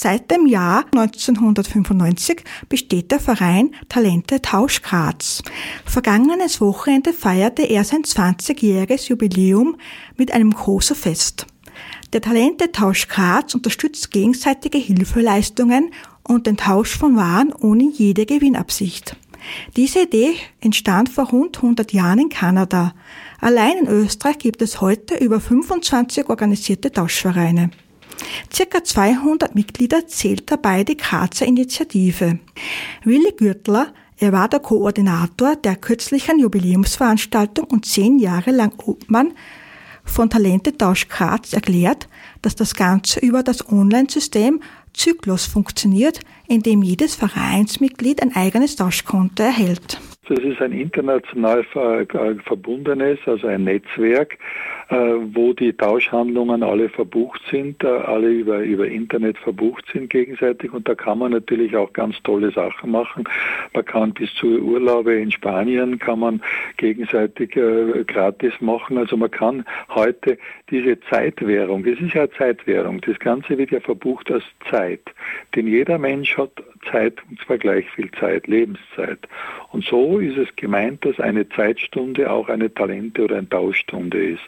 Seit dem Jahr 1995 besteht der Verein Talente Tausch Graz. Vergangenes Wochenende feierte er sein 20-jähriges Jubiläum mit einem großen Fest. Der Talente Tausch Graz unterstützt gegenseitige Hilfeleistungen und den Tausch von Waren ohne jede Gewinnabsicht. Diese Idee entstand vor rund 100 Jahren in Kanada. Allein in Österreich gibt es heute über 25 organisierte Tauschvereine. Circa 200 Mitglieder zählt dabei die Grazer Initiative. Willi Gürtler, er war der Koordinator der kürzlichen Jubiläumsveranstaltung und zehn Jahre lang Obmann von Talentetausch Graz erklärt, dass das Ganze über das Online-System Zyklus funktioniert, in dem jedes Vereinsmitglied ein eigenes Tauschkonto erhält. Das ist ein international verbundenes, also ein Netzwerk, äh, wo die Tauschhandlungen alle verbucht sind, äh, alle über, über Internet verbucht sind gegenseitig und da kann man natürlich auch ganz tolle Sachen machen. Man kann bis zu Urlaube in Spanien kann man gegenseitig äh, gratis machen. Also man kann heute diese Zeitwährung, das ist ja Zeitwährung, das Ganze wird ja verbucht als Zeit, denn jeder Mensch hat Zeit, und zwar gleich viel Zeit, Lebenszeit. Und so ist es gemeint, dass eine Zeitstunde auch eine Talente- oder eine Tauschstunde ist.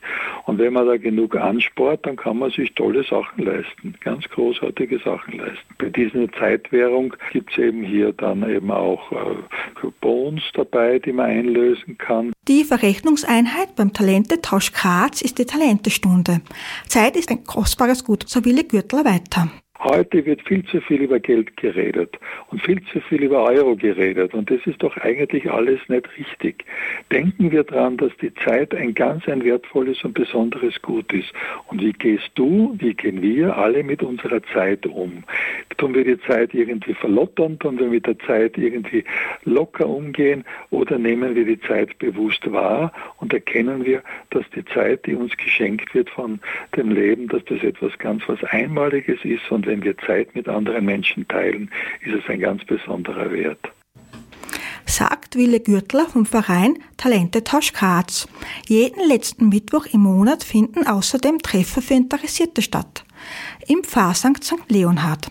Und wenn man da genug anspart, dann kann man sich tolle Sachen leisten, ganz großartige Sachen leisten. Bei dieser Zeitwährung gibt es eben hier dann eben auch äh, dabei, die man einlösen kann. Die Verrechnungseinheit beim Talente-Tausch Graz ist die Talentestunde. Zeit ist ein kostbares Gut, so will Gürtler weiter. Heute wird viel zu viel über Geld geredet und viel zu viel über Euro geredet und das ist doch eigentlich alles nicht richtig. Denken wir daran, dass die Zeit ein ganz ein wertvolles und besonderes Gut ist. Und wie gehst du, wie gehen wir alle mit unserer Zeit um? Tun wir die Zeit irgendwie verlottern, tun wir mit der Zeit irgendwie locker umgehen oder nehmen wir die Zeit bewusst wahr und erkennen wir, dass die Zeit, die uns geschenkt wird von dem Leben, dass das etwas ganz was Einmaliges ist und wenn wir Zeit mit anderen Menschen teilen, ist es ein ganz besonderer Wert. Sagt Wille Gürtler vom Verein Talente Tausch Graz. Jeden letzten Mittwoch im Monat finden außerdem Treffer für Interessierte statt. Im Pfarrsankt St. Leonhard.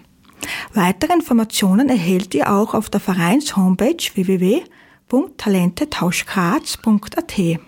Weitere Informationen erhält ihr auch auf der Vereins-Homepage www.talentetauschgraz.at.